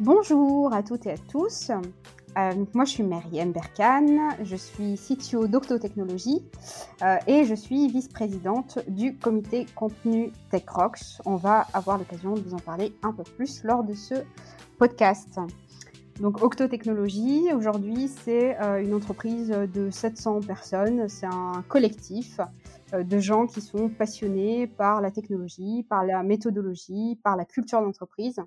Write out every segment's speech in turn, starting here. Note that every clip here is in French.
Bonjour à toutes et à tous. Euh, moi, je suis Maryem Berkane, je suis CTO d'Octotechnologie euh, et je suis vice-présidente du comité contenu TechRox. On va avoir l'occasion de vous en parler un peu plus lors de ce podcast. Donc Octotechnologie, aujourd'hui, c'est euh, une entreprise de 700 personnes, c'est un collectif de gens qui sont passionnés par la technologie, par la méthodologie, par la culture d'entreprise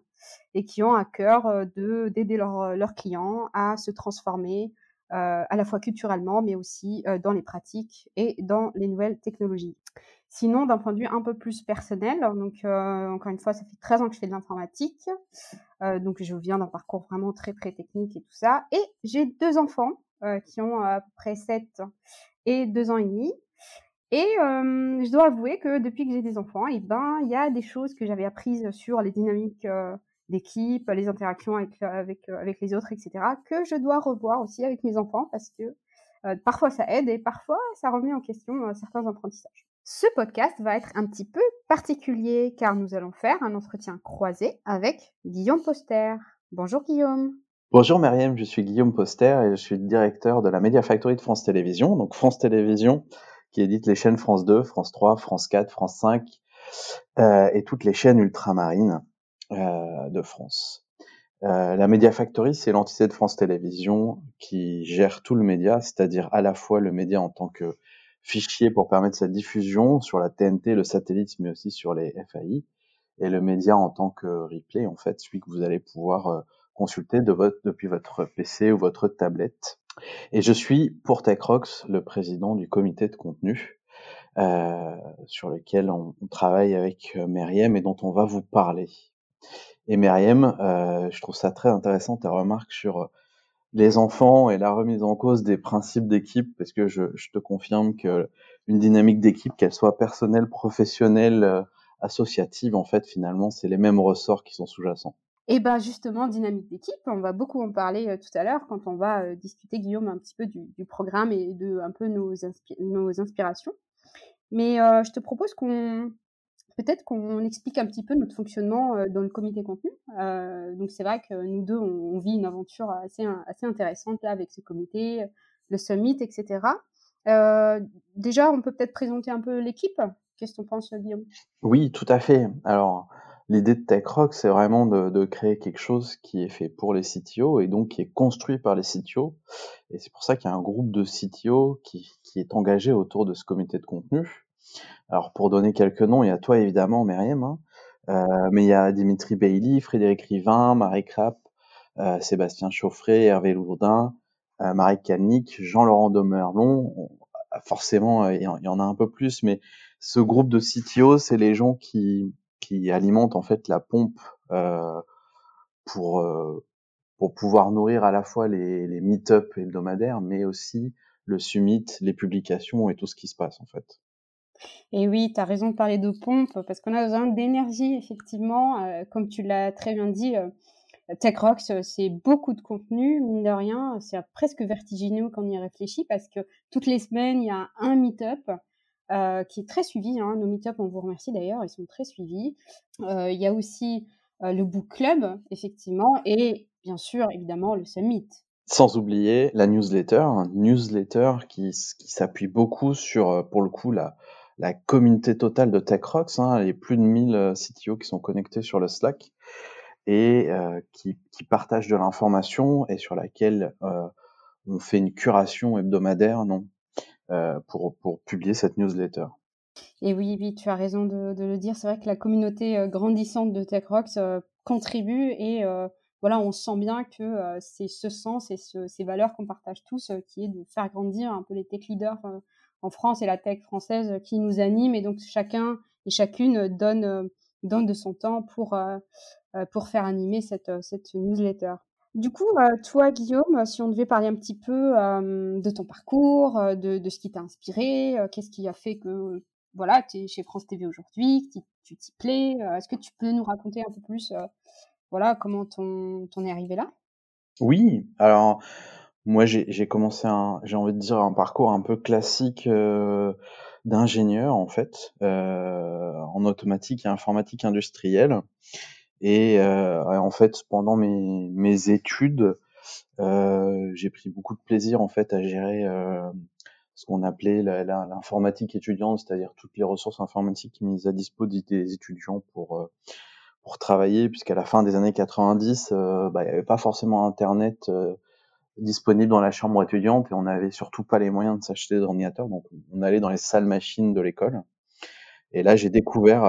et qui ont à cœur euh, de d'aider leurs clients à se transformer à la fois culturellement, mais aussi dans les pratiques et dans les nouvelles technologies. Sinon, d'un point de vue un peu plus personnel, donc euh, encore une fois, ça fait 13 ans que je fais de l'informatique, euh, donc je viens d'un parcours vraiment très très technique et tout ça. Et j'ai deux enfants euh, qui ont à peu près 7 et 2 ans et demi. Et je dois avouer que depuis que j'ai des enfants, eh ben il y a des choses que j'avais apprises sur les dynamiques d'équipe, les interactions avec, avec, avec les autres, etc., que je dois revoir aussi avec mes enfants parce que parfois ça aide et parfois ça remet en question certains apprentissages. Ce podcast va être un petit peu particulier car nous allons faire un entretien croisé avec Guillaume Poster. Bonjour Guillaume. Bonjour Myriam, je suis Guillaume Poster et je suis directeur de la Media Factory de France Télévisions. Donc France Télévisions qui édite les chaînes France 2, France 3, France 4, France 5 euh, et toutes les chaînes ultramarines euh, de France. Euh, la Media Factory, c'est l'entité de France Télévisions qui gère tout le média, c'est-à-dire à la fois le média en tant que fichier pour permettre sa diffusion sur la TNT, le satellite, mais aussi sur les FAI, et le média en tant que replay, en fait, celui que vous allez pouvoir euh, consulter de votre, depuis votre PC ou votre tablette. Et je suis pour TechRox le président du comité de contenu euh, sur lequel on, travaille avec euh, Meriem et dont on va vous parler. Et Meriem, euh, je trouve ça très intéressant ta remarque sur les enfants et la remise en cause des principes d'équipe, parce que je, te confirme que une dynamique d'équipe, qu'elle soit personnelle, professionnelle, associative, en fait, finalement, c'est les mêmes ressorts qui sont sous-jacents. Et eh ben justement, dynamique d'équipe, on va beaucoup en parler euh, tout à l'heure quand on va euh, discuter, Guillaume, un petit peu du, programme et de un peu nos, inspirations. Mais je te propose qu'on peut-être qu'on explique un petit peu notre fonctionnement euh, dans le comité contenu. Euh, donc c'est vrai que nous deux, on, vit une aventure assez, assez intéressante avec ce comité, le summit, etc. Euh, déjà, on peut peut-être présenter un peu l'équipe. Qu'est-ce que tu penses, Guillaume? Oui, tout à fait. Alors, l'idée de TechRock, c'est vraiment de, créer quelque chose qui est fait pour les CTO et donc qui est construit par les CTO. Et c'est pour ça qu'il y a un groupe de CTO qui, qui est engagé autour de ce comité de contenu. Alors pour donner quelques noms, il y a toi évidemment, Myriam, hein. euh, mais il y a Dimitri Bailly, Frédéric Rivin, Marie Krapp, euh, Sébastien Chauffret, Hervé Lourdin, euh, Marie Kalnick, Jean-Laurent Demerlon. Forcément, il y en a un peu plus, mais ce groupe de CTO, c'est les gens qui, qui alimentent en fait la pompe pour, pour pouvoir nourrir à la fois les, les meet-up hebdomadaires, mais aussi le summit, les publications et tout ce qui se passe en fait. Et oui, tu as raison de parler de pompe, parce qu'on a besoin d'énergie, effectivement. Euh, comme tu l'as très bien dit, euh, TechRox, euh, c'est beaucoup de contenu, mine de rien. C'est presque vertigineux quand on y réfléchit, parce que toutes les semaines, il y a un meet-up. Qui est très suivi. Hein. Nos meet-up, on vous remercie d'ailleurs, ils sont très suivis. Il y a aussi le Book Club, effectivement, et bien sûr, évidemment, le Summit. Sans oublier la newsletter, newsletter qui, qui s'appuie beaucoup sur, pour le coup, la, la communauté totale de TechRox, hein, les plus de 1000 euh, CTO qui sont connectés sur le Slack et euh, qui, partagent de l'information et sur laquelle euh, on fait une curation hebdomadaire non, euh, pour, pour publier cette newsletter. Et oui, oui, tu as raison de, le dire. C'est vrai que la communauté euh, grandissante de TechRox contribue et voilà, on sent bien que c'est ce sens et ce, ces valeurs qu'on partage tous qui est de faire grandir un peu les tech leaders en France et la tech française qui nous anime et donc chacun et chacune donne euh, donne de son temps pour euh, euh, pour faire animer cette cette newsletter. Du coup, toi, Guillaume, si on devait parler un petit peu de ton parcours, de, de ce qui t'a inspiré, qu'est-ce qui a fait que voilà, tu es chez France TV aujourd'hui, que tu t'y plais, est-ce que tu peux nous raconter un peu plus voilà, comment ton est arrivé là? Oui, alors moi, j'ai commencé j'ai envie de dire un parcours un peu classique euh, d'ingénieur en fait en automatique et informatique industrielle. Et en fait, pendant mes, mes études, j'ai pris beaucoup de plaisir en fait à gérer ce qu'on appelait l'informatique étudiante, c'est-à-dire toutes les ressources informatiques mises à disposition des étudiants pour euh, pour travailler, puisqu'à la fin des années 90, euh, bah, il n'y avait pas forcément Internet euh, disponible dans la chambre étudiante et on n'avait surtout pas les moyens de s'acheter d'ordinateur, donc on allait dans les salles machines de l'école. Et là, j'ai découvert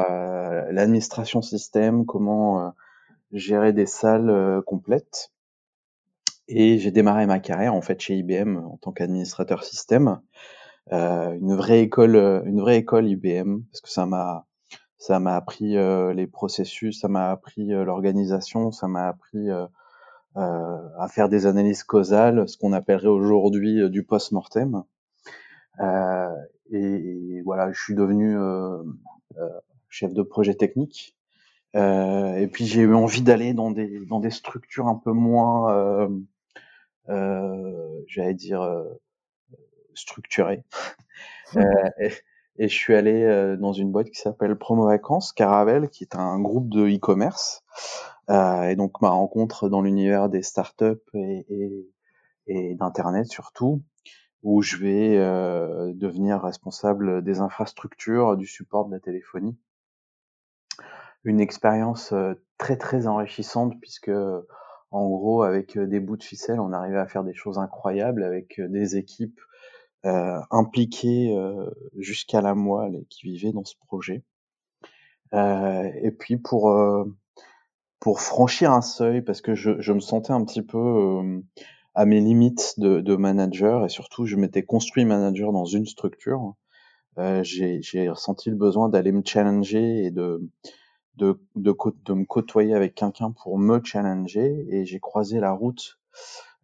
l'administration système, comment gérer des salles complètes. Et j'ai démarré ma carrière en fait chez IBM en tant qu'administrateur système, euh, une vraie école, euh, une vraie école IBM parce que ça m'a ça m'a appris euh, les processus, ça m'a appris euh, l'organisation, ça m'a appris euh, à faire des analyses causales, ce qu'on appellerait aujourd'hui du post-mortem. Et, et, voilà, je suis devenu chef de projet technique. et puis j'ai eu envie d'aller dans des dans des structures un peu moins euh, j'allais dire, euh, structuré. Euh, et, et, je suis allé dans une boîte qui s'appelle Promo Vacances, Caravel, qui est un groupe de e-commerce. et donc ma rencontre dans l'univers des startups et, et, et d'internet surtout, où je vais euh, devenir responsable des infrastructures, du support de la téléphonie. Une expérience très très enrichissante puisque en gros, avec euh, des bouts de ficelle, on arrivait à faire des choses incroyables avec euh, des équipes euh, impliquées euh, jusqu'à la moelle et qui vivaient dans ce projet. Euh, et puis pour pour franchir un seuil, parce que je, je me sentais un petit peu à mes limites de, de, manager et surtout je m'étais construit manager dans une structure. j'ai ressenti le besoin d'aller me challenger et de de, de, de me côtoyer avec quelqu'un pour me challenger et j'ai croisé la route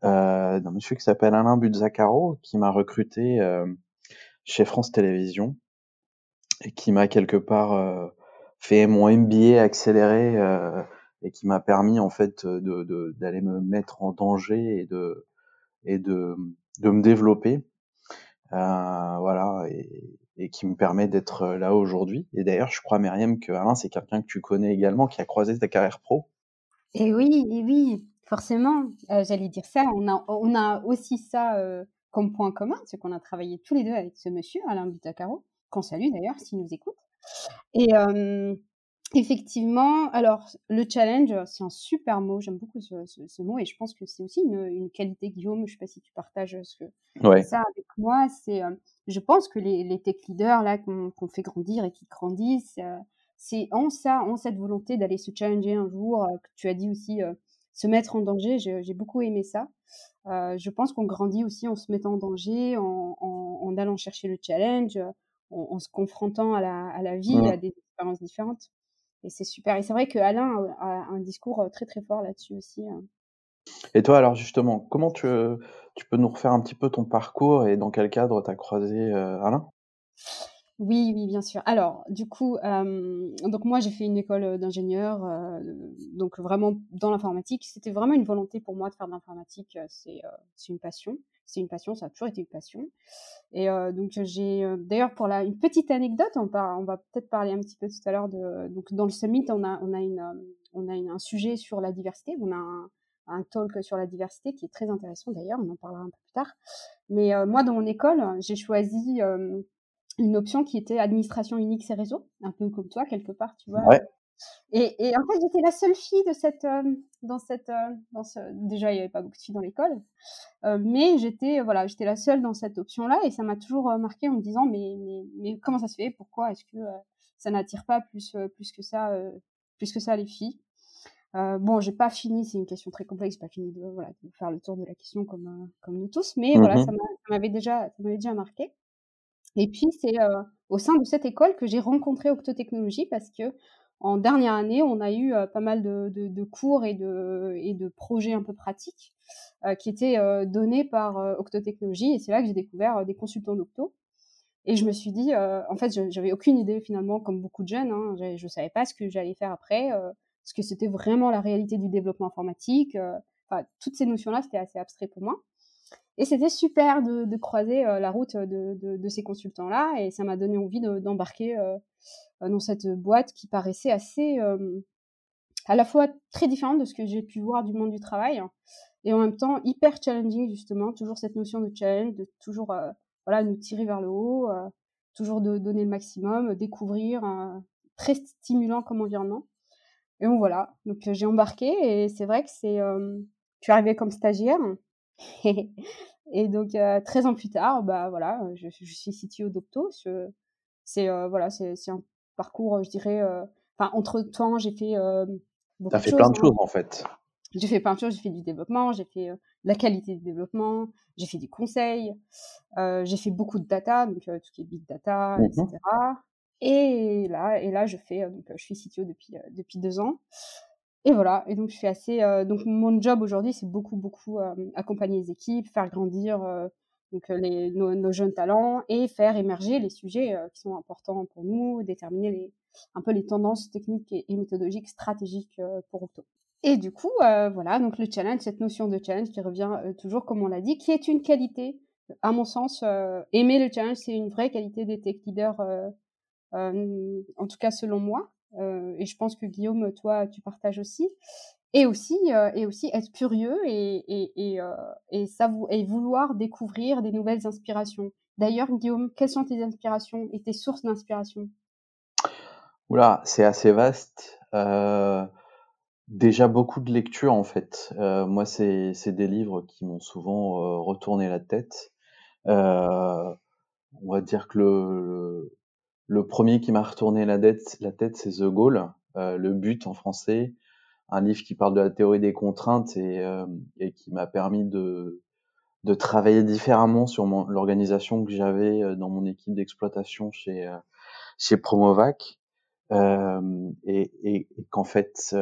euh, d'un monsieur qui s'appelle Alain Buzzacaro qui m'a recruté euh, chez France Télévisions et qui m'a quelque part euh, fait mon MBA accéléré euh, et qui m'a permis en fait de d'aller me mettre en danger et de me développer euh, voilà et, qui me permet d'être euh, là aujourd'hui. Et d'ailleurs, je crois, Myriam, que Alain, c'est quelqu'un que tu connais également, qui a croisé ta carrière pro. Et oui, et oui, forcément, euh, j'allais dire ça. On a, aussi ça euh, comme point commun, c'est qu'on a travaillé tous les deux avec ce monsieur, Alain Butacaro, qu'on salue d'ailleurs s'il nous écoute. Et, euh, Effectivement, alors le challenge, c'est un super mot, j'aime beaucoup ce, ce, ce, mot et je pense que c'est aussi une, une, qualité, Guillaume, je sais pas si tu partages ce que ouais. ça avec moi, c'est, euh, je pense que les, les tech leaders là qu'on qu fait grandir et qui grandissent, euh, c'est en ça, en cette volonté d'aller se challenger un jour, euh, que tu as dit aussi se mettre en danger, j'ai beaucoup aimé ça. Je pense qu'on grandit aussi en se mettant en danger, en, en, en allant chercher le challenge, en, en, se confrontant à la, à la vie, à des expériences différentes. Et c'est super. Et c'est vrai que Alain a un discours euh, très très fort là-dessus aussi. Hein. Et toi, alors justement, comment tu, tu peux nous refaire un petit peu ton parcours et dans quel cadre tu as croisé euh, Alain? Oui, oui, bien sûr. Alors, du coup, euh, donc moi j'ai fait une école d'ingénieur, euh, donc vraiment dans l'informatique. C'était vraiment une volonté pour moi de faire de l'informatique. C'est euh, une passion. C'est une passion, ça a toujours été une passion. Et euh, donc j'ai, euh, d'ailleurs pour la une petite anecdote, on, par, on va peut-être parler un petit peu tout à l'heure de, donc dans le summit, on a on a une on a un sujet sur la diversité. On a un, un talk sur la diversité qui est très intéressant d'ailleurs, on en parlera un peu plus tard. Mais moi, dans mon école, j'ai choisi une option qui était administration Unix et réseau, un peu comme toi quelque part, tu vois. Ouais. Et, et en fait, j'étais la seule fille de cette, euh, dans cette, euh, dans ce, déjà il y avait pas beaucoup de filles dans l'école, euh, mais j'étais, voilà, j'étais la seule dans cette option-là, et ça m'a toujours marqué en me disant, mais, mais, mais comment ça se fait? Pourquoi est-ce que ça n'attire pas plus, plus que ça, plus que ça les filles? Bon, j'ai pas fini, c'est une question très complexe, pas fini de, voilà, de faire le tour de la question comme, comme nous tous, mais mm -hmm. voilà, ça m'avait déjà, ça m'avait déjà marqué. Et puis c'est euh, au sein de cette école que j'ai rencontré Octotechnologie parce que en dernière année, on a eu euh, pas mal de, cours et de, et de projets un peu pratiques euh, qui étaient donnés par Octotechnologie et c'est là que j'ai découvert des consultants d'Octo. Et je me suis dit, en fait, j'avais aucune idée finalement, comme beaucoup de jeunes, hein, je ne savais pas ce que j'allais faire après, ce que c'était vraiment la réalité du développement informatique. Toutes ces notions-là, c'était assez abstrait pour moi. Et c'était super de, croiser euh, la route de, ces consultants-là, et ça m'a donné envie d'embarquer euh, dans cette boîte qui paraissait assez, à la fois très différente de ce que j'ai pu voir du monde du travail, et en même temps hyper challenging justement, toujours cette notion de challenge, de toujours voilà nous tirer vers le haut, toujours de donner le maximum, découvrir, très stimulant comme environnement. Et donc voilà, donc j'ai embarqué et c'est vrai que c'est, je suis arrivée comme stagiaire et donc 13 ans plus tard, bah voilà, je, je suis CTO d'Octo. C'est voilà, c'est un parcours, je dirais, enfin entre temps j'ai fait T'as fait plein de choses hein. en fait. J'ai fait plein de choses, j'ai fait du développement, j'ai fait la qualité du développement, j'ai fait du conseil, j'ai fait beaucoup de data, donc tout ce qui est big data, etc. Mmh et là, et là, je fais, donc, je suis CTO depuis depuis deux ans. Et voilà. Et donc, je suis assez. donc, mon job aujourd'hui, c'est beaucoup, beaucoup accompagner les équipes, faire grandir donc les, nos, jeunes talents et faire émerger les sujets qui sont importants pour nous, déterminer les, un peu les tendances techniques et, méthodologiques stratégiques pour Octo. Et du coup, voilà, donc le challenge, cette notion de challenge qui revient toujours, comme on l'a dit, qui est une qualité. À mon sens, aimer le challenge, c'est une vraie qualité des tech leaders euh, en tout cas selon moi. Euh, et je pense que Guillaume, toi, tu partages aussi. Et aussi, euh, et aussi être curieux et, et, et, et, et vouloir découvrir des nouvelles inspirations. D'ailleurs, Guillaume, quelles sont tes inspirations et tes sources d'inspiration? Oula, c'est assez vaste. Euh, déjà beaucoup de lectures en fait. Euh, moi, c'est des livres qui m'ont souvent retourné la tête. on va dire que le premier qui m'a retourné la, tête, la tête, c'est The Goal, euh, le but en français, un livre qui parle de la théorie des contraintes et, euh, et qui m'a permis de, de travailler différemment sur l'organisation que j'avais euh, dans mon équipe d'exploitation chez, chez Promovac. et, et, et qu'en fait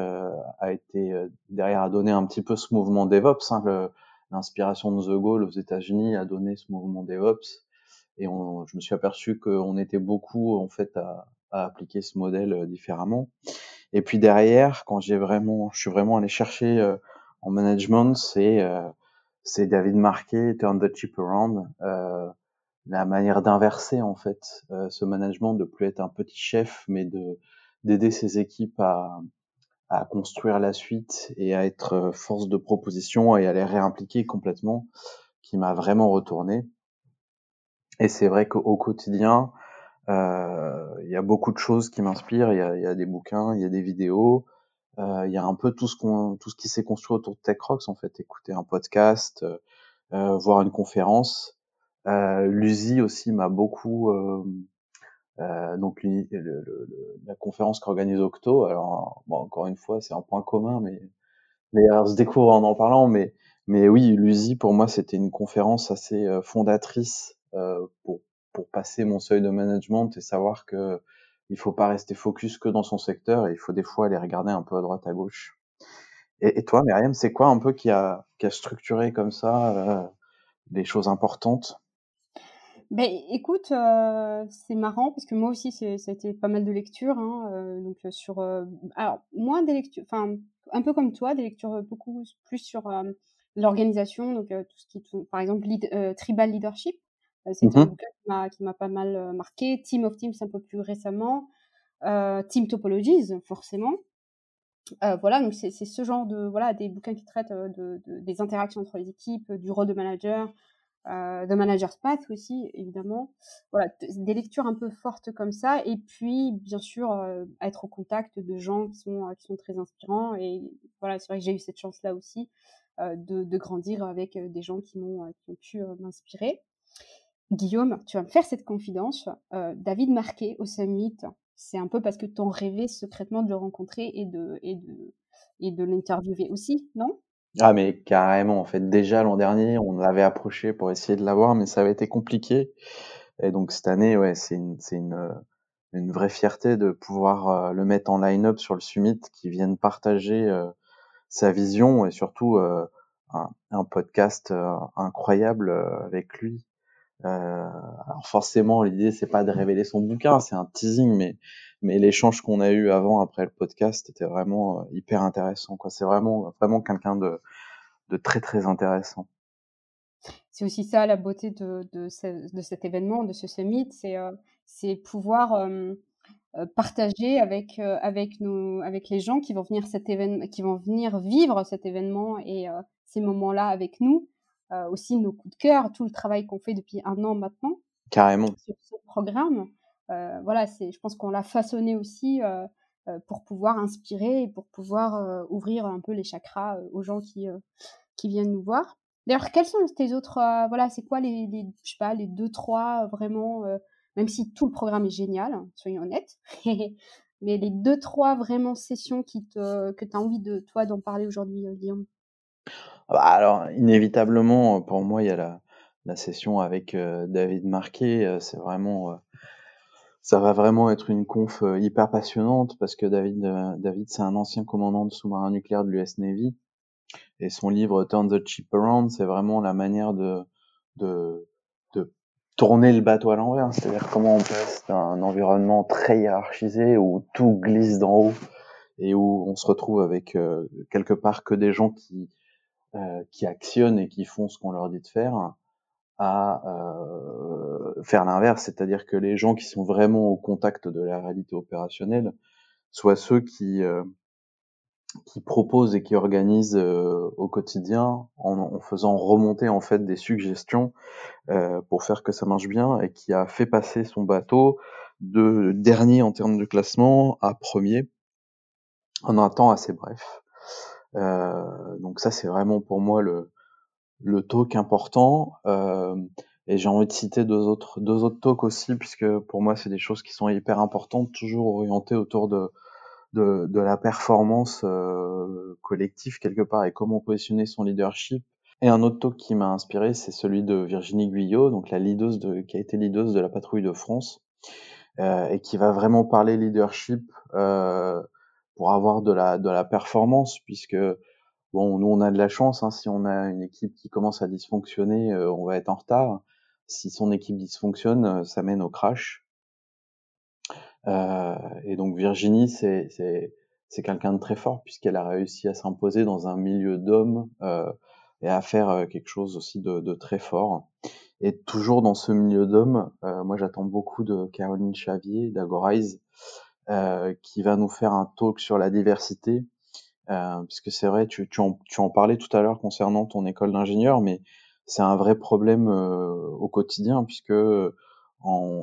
a été derrière a donné un petit peu ce mouvement DevOps. Hein, L'inspiration de The Goal aux États-Unis a donné ce mouvement DevOps et on, je me suis aperçu qu'on était beaucoup en fait à, à, appliquer ce modèle euh, différemment. Et puis derrière, quand j'ai vraiment, je suis vraiment allé chercher euh, en management, c'est euh, c'est David Marquet, Turn the Chip Around, euh, la manière d'inverser en fait ce management, de plus être un petit chef, mais de d'aider ses équipes à, à construire la suite et à être force de proposition et à les réimpliquer complètement, qui m'a vraiment retourné. Et c'est vrai qu'au quotidien, euh, il y a beaucoup de choses qui m'inspirent. Il y a, y a, des bouquins, il y a des vidéos, euh, il y a un peu tout ce tout ce qui s'est construit autour de TechRox en fait. Écouter un podcast, euh, voir une conférence. Euh, L'USI aussi m'a beaucoup euh, euh, donc le, le, la conférence qu'organise Octo. Alors bon, encore une fois, c'est un point commun, mais mais alors, se découvre en en parlant. Mais mais oui, l'USI pour moi c'était une conférence assez fondatrice pour, pour passer mon seuil de management et savoir que il faut pas rester focus que dans son secteur et il faut des fois aller regarder un peu à droite à gauche. Et, toi, Myriam, c'est quoi un peu qui a, qui a structuré comme ça euh, des choses importantes? Ben, écoute, euh, c'est marrant parce que moi aussi, été pas mal de lectures. Hein, euh, donc sur, euh, alors moins des lectures, enfin un peu comme toi, des lectures beaucoup plus sur l'organisation, donc tout ce qui, est, par exemple, tribal leadership. Euh, c'est un bouquin qui m'a pas mal euh, marqué. Team of Teams un peu plus récemment. Euh, Team Topologies, forcément. voilà, donc c'est ce genre de voilà des bouquins qui traitent de, des interactions entre les équipes, du rôle de manager, de manager's path aussi évidemment. Voilà, des lectures un peu fortes comme ça, et puis bien sûr être au contact de gens qui sont qui sont très inspirants. Et voilà, c'est vrai que j'ai eu cette chance là aussi de, de, grandir avec des gens qui m'ont qui ont pu m'inspirer. Guillaume, tu vas me faire cette confidence. Euh, David Marquet au Summit, c'est un peu parce que tu en rêvais secrètement de le rencontrer et de, l'interviewer aussi, non? Ah, mais carrément. En fait, déjà l'an dernier, on l'avait approché pour essayer de l'avoir, mais ça avait été compliqué. Et donc cette année, c'est une, une, vraie fierté de pouvoir euh, le mettre en line-up sur le Summit, qui vienne partager euh, sa vision et surtout un, podcast incroyable avec lui. Euh, alors forcément, l'idée c'est pas de révéler son bouquin, c'est un teasing, mais mais l'échange qu'on a eu avant après le podcast était vraiment euh, hyper intéressant. C'est vraiment vraiment quelqu'un de de très très intéressant. c'est aussi ça la beauté de, de, cet événement, de ce summit, c'est c'est pouvoir partager avec avec nos avec les gens qui vont venir cet événement, qui vont venir vivre cet événement et ces moments-là avec nous, aussi nos coups de cœur, tout le travail qu'on fait depuis un an maintenant. Carrément. Sur ce programme, voilà, c'est, je pense qu'on l'a façonné aussi pour pouvoir inspirer et pour pouvoir ouvrir un peu les chakras aux gens qui qui viennent nous voir. D'ailleurs, quels sont tes autres, voilà, c'est quoi les, les, je sais pas, les deux trois vraiment même si tout le programme est génial, soyons honnêtes. Mais les deux, trois vraiment sessions qui te, que tu as envie de toi d'en parler aujourd'hui, euh, Guillaume? Bah, Alors, inévitablement, pour moi, il y a la, session avec euh, David Marquet. Euh, c'est vraiment. ça va vraiment être une conf hyper passionnante parce que David, David c'est un ancien commandant de sous-marin nucléaire de l'US Navy. Et son livre Turn the Chip Around, c'est vraiment la manière de, de, de tourner le bateau à l'envers, c'est-à-dire comment on passe d'un environnement très hiérarchisé où tout glisse d'en haut et où on se retrouve avec euh, quelque part que des gens qui euh, qui actionnent et qui font ce qu'on leur dit de faire à euh, faire l'inverse, c'est-à-dire que les gens qui sont vraiment au contact de la réalité opérationnelle soient ceux qui euh, qui proposent et qui organisent euh, au quotidien en, en, faisant remonter en fait des suggestions euh, pour faire que ça marche bien et qui a fait passer son bateau de dernier en termes de classement à premier en un temps assez bref. Euh, donc ça c'est vraiment pour moi le, le talk important. Euh, et j'ai envie de citer deux autres, deux autres talks aussi, puisque pour moi c'est des choses qui sont hyper importantes, toujours orientées autour de, de, de la performance euh, collective quelque part et comment positionner son leadership. Et un autre talk qui m'a inspiré, c'est celui de Virginie Guyot, donc la leaduse de, qui a été leaduse de la patrouille de France, euh, et qui va vraiment parler leadership euh, pour avoir de la de la performance, puisque bon, nous on a de la chance, hein, si on a une équipe qui commence à dysfonctionner, euh, on va être en retard. Si son équipe dysfonctionne, euh, ça mène au crash. Euh, et donc Virginie, c'est c'est quelqu'un de très fort puisqu'elle a réussi à s'imposer dans un milieu d'hommes euh, et à faire euh, quelque chose aussi de, de, très fort. Et toujours dans ce milieu d'hommes, euh, moi j'attends beaucoup de Caroline Chavier d'Agorize qui va nous faire un talk sur la diversité. Euh, puisque c'est vrai, tu, tu, en, tu en parlais tout à l'heure concernant ton école d'ingénieur, mais c'est un vrai problème au quotidien puisque on,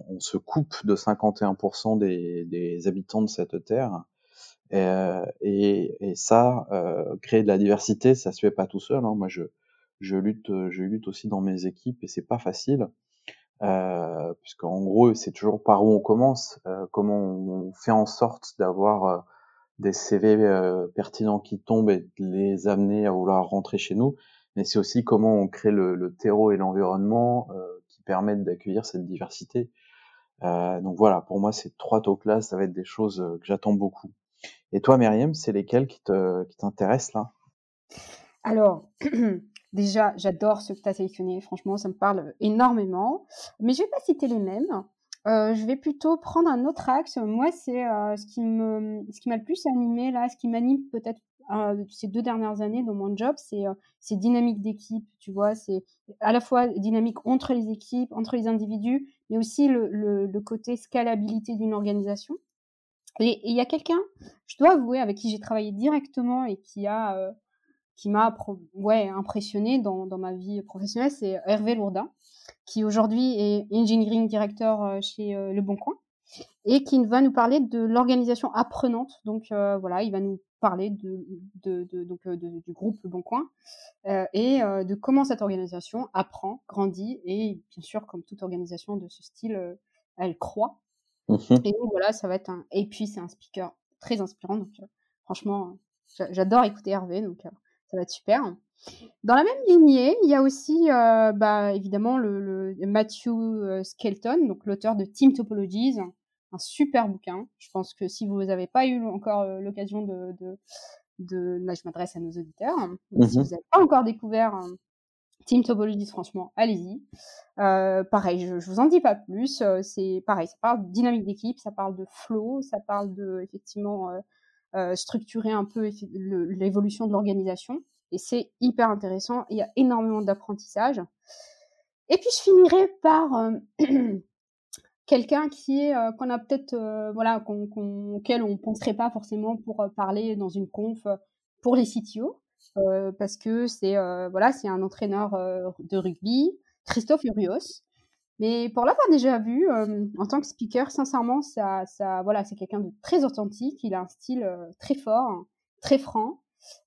on, se coupe de 51% des, des, habitants de cette terre. Et, et, et ça, euh, créer de la diversité, ça se fait pas tout seul. Hein. Moi, je, je lutte, je lutte aussi dans mes équipes et c'est pas facile, euh, puisqu'en gros, c'est toujours par où on commence, euh, comment on fait en sorte d'avoir euh, des CV pertinents qui tombent et de les amener à vouloir rentrer chez nous, mais c'est aussi comment on crée le, terreau et l'environnement euh, permettre d'accueillir cette diversité. Donc voilà, pour moi, ces trois talks-là, ça va être des choses que j'attends beaucoup. Et toi, Myriam, c'est lesquels qui t'intéressent là? Alors, déjà, j'adore ce que tu as sélectionné. Franchement, ça me parle énormément. Mais je vais pas citer les mêmes. Euh, je vais plutôt prendre un autre axe. Moi, c'est euh, ce qui me, ce qui m'a le plus animé là, ce qui m'anime peut-être euh, ces deux dernières années dans mon job, c'est euh, c'est dynamique d'équipe, tu vois, c'est à la fois dynamique entre les équipes, entre les individus, mais aussi le, le, côté scalabilité d'une organisation. Et il y a quelqu'un, je dois avouer, avec qui j'ai travaillé directement et qui a qui m'a ouais, impressionné dans, dans ma vie professionnelle, c'est Hervé Lourdin, qui aujourd'hui est engineering director euh, chez euh, Le Bon Coin et qui va nous parler de l'organisation apprenante. Donc euh, voilà, il va nous parler de, de, de donc euh, de, du groupe Le Bon Coin euh, et euh, de comment cette organisation apprend, grandit et bien sûr comme toute organisation de ce style, euh, elle croît. Mmh. Et donc, voilà, ça va être un et puis c'est un speaker très inspirant donc franchement j'adore écouter Hervé donc ça va être super. Dans la même lignée, il y a aussi euh, bah, évidemment le, le Matthew Skelton, donc l'auteur de Team Topologies, un super bouquin. Je pense que si vous n'avez pas eu encore euh, l'occasion de, de, de, là je m'adresse à nos auditeurs, mmh si vous n'avez pas encore découvert euh, Team Topologies, franchement, allez-y. Euh, pareil, je, je vous en dis pas plus. Euh, c'est pareil, ça parle de dynamique d'équipe, ça parle de flow, ça parle de effectivement euh, structurer un peu l'évolution de l'organisation. Et c'est hyper intéressant. Il y a énormément d'apprentissage. Et puis je finirai par quelqu'un qui est euh, qu'on a peut-être euh, voilà qu'on, auquel on penserait pas forcément pour euh, parler dans une conf pour les CTO parce que c'est voilà c'est un entraîneur de rugby Christophe Urios mais pour l'avoir déjà vu en tant que speaker sincèrement ça ça voilà c'est quelqu'un de très authentique il a un style très fort très franc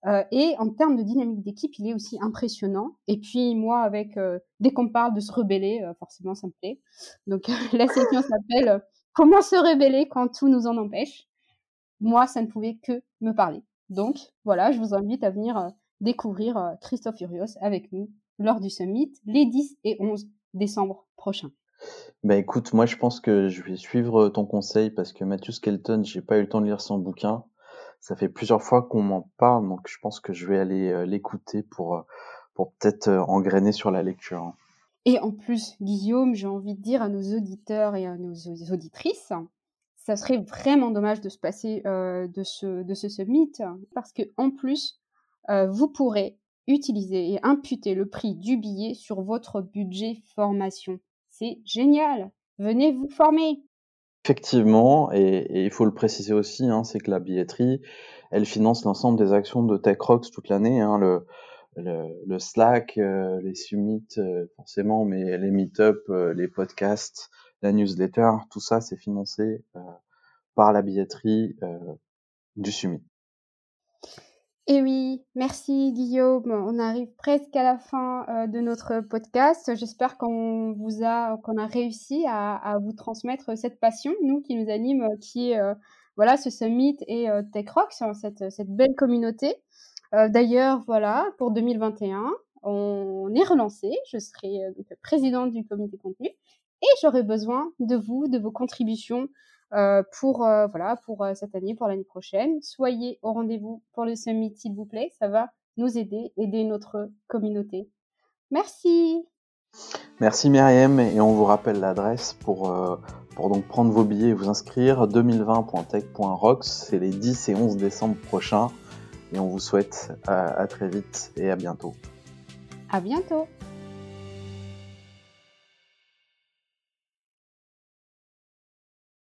euh, et en termes de dynamique d'équipe, il est aussi impressionnant. Et puis moi, avec euh, dès qu'on parle de se rebeller, euh, forcément, ça me plaît. Donc la section s'appelle Comment se rebeller quand tout nous en empêche? Moi, ça ne pouvait que me parler. Donc voilà, je vous invite à venir découvrir Christophe Urios avec nous lors du summit les 10 et 11 décembre prochains. Bah écoute, moi je pense que je vais suivre ton conseil parce que Matthew Skelton, j'ai pas eu le temps de lire son bouquin ça fait plusieurs fois qu'on m'en parle, donc je pense que je vais aller euh, l'écouter pour, euh, pour peut-être euh, engrainer sur la lecture. Et en plus, Guillaume, j'ai envie de dire à nos auditeurs et à nos auditrices, ça serait vraiment dommage de se passer de ce de ce summit parce que en plus, vous pourrez utiliser et imputer le prix du billet sur votre budget formation. C'est génial. Venez vous former. Effectivement, et, il faut le préciser aussi, hein, c'est que la billetterie, elle finance l'ensemble des actions de TechRox toute l'année, hein, le, Slack, euh, les summits euh, forcément, mais les meet-up, euh, les podcasts, la newsletter, tout ça c'est financé par la billetterie du summit. Et oui, merci Guillaume. On arrive presque à la fin euh, de notre podcast. J'espère qu'on vous a, qu'on a réussi à, vous transmettre cette passion, nous qui nous anime, euh, qui est euh, voilà ce summit et TechRox, cette, cette belle communauté. D'ailleurs, voilà, pour 2021, on, est relancé. Je serai donc présidente du comité contenu et j'aurai besoin de vous, de vos contributions euh, pour euh, voilà pour euh, cette année, pour l'année prochaine. Soyez au rendez-vous pour le summit, s'il vous plaît. Ça va nous aider, aider notre communauté. Merci. Merci Myriam et on vous rappelle l'adresse pour, pour donc prendre vos billets et vous inscrire 2020.tech.rocks, c'est les 10 et 11 décembre prochains et on vous souhaite à très vite et à bientôt. À bientôt.